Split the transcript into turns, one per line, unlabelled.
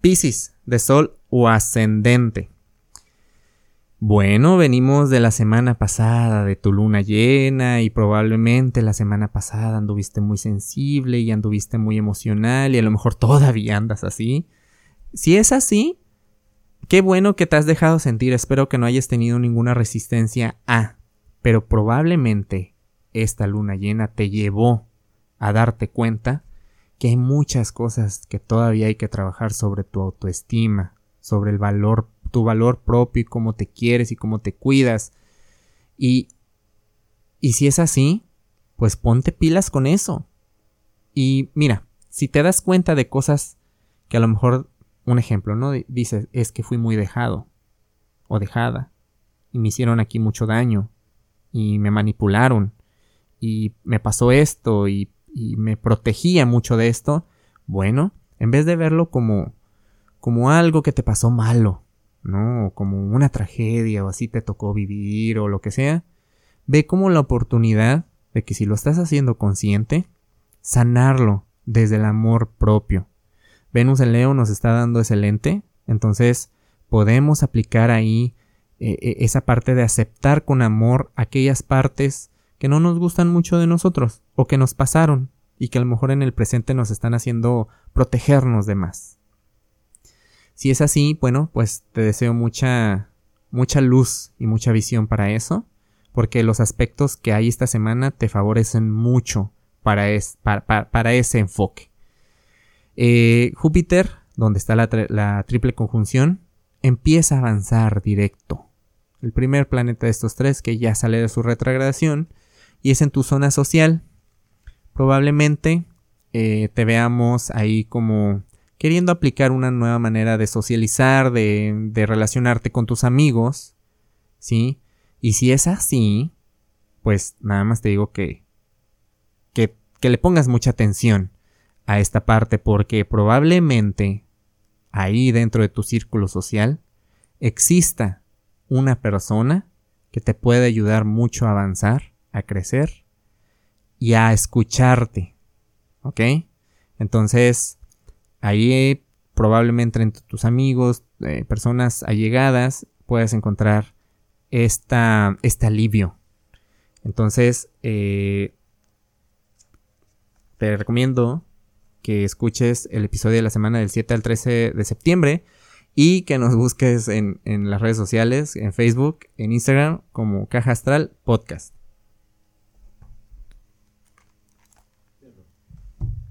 Piscis, de Sol o ascendente. Bueno, venimos de la semana pasada, de tu luna llena, y probablemente la semana pasada anduviste muy sensible y anduviste muy emocional, y a lo mejor todavía andas así. Si es así, qué bueno que te has dejado sentir, espero que no hayas tenido ninguna resistencia a, pero probablemente esta luna llena te llevó a darte cuenta que hay muchas cosas que todavía hay que trabajar sobre tu autoestima, sobre el valor, tu valor propio y cómo te quieres y cómo te cuidas. Y, y si es así, pues ponte pilas con eso. Y mira, si te das cuenta de cosas que a lo mejor, un ejemplo, ¿no? Dices, es que fui muy dejado o dejada y me hicieron aquí mucho daño y me manipularon y me pasó esto y y me protegía mucho de esto, bueno, en vez de verlo como como algo que te pasó malo, ¿no? O como una tragedia o así te tocó vivir o lo que sea, ve como la oportunidad de que si lo estás haciendo consciente, sanarlo desde el amor propio. Venus en Leo nos está dando ese entonces podemos aplicar ahí eh, eh, esa parte de aceptar con amor aquellas partes que no nos gustan mucho de nosotros o que nos pasaron y que a lo mejor en el presente nos están haciendo protegernos de más. Si es así, bueno, pues te deseo mucha mucha luz y mucha visión para eso, porque los aspectos que hay esta semana te favorecen mucho para, para, ese enfoque. Eh, Júpiter, donde está la, la triple conjunción, empieza a avanzar directo. El primer planeta de estos tres que ya sale de su retrogradación y es en tu zona social. Probablemente eh, te veamos ahí como queriendo aplicar una nueva manera de socializar, de, de relacionarte con tus amigos, ¿sí? Y si es así, pues nada más te digo que, que, que le pongas mucha atención a esta parte porque probablemente ahí dentro de tu círculo social exista una persona que te puede ayudar mucho a avanzar a crecer y a escucharte. ¿Ok? Entonces, ahí probablemente entre tus amigos, eh, personas allegadas, puedes encontrar esta, este alivio. Entonces, eh, te recomiendo que escuches el episodio de la semana del 7 al 13 de septiembre y que nos busques en, en las redes sociales, en Facebook, en Instagram, como Caja Astral Podcast.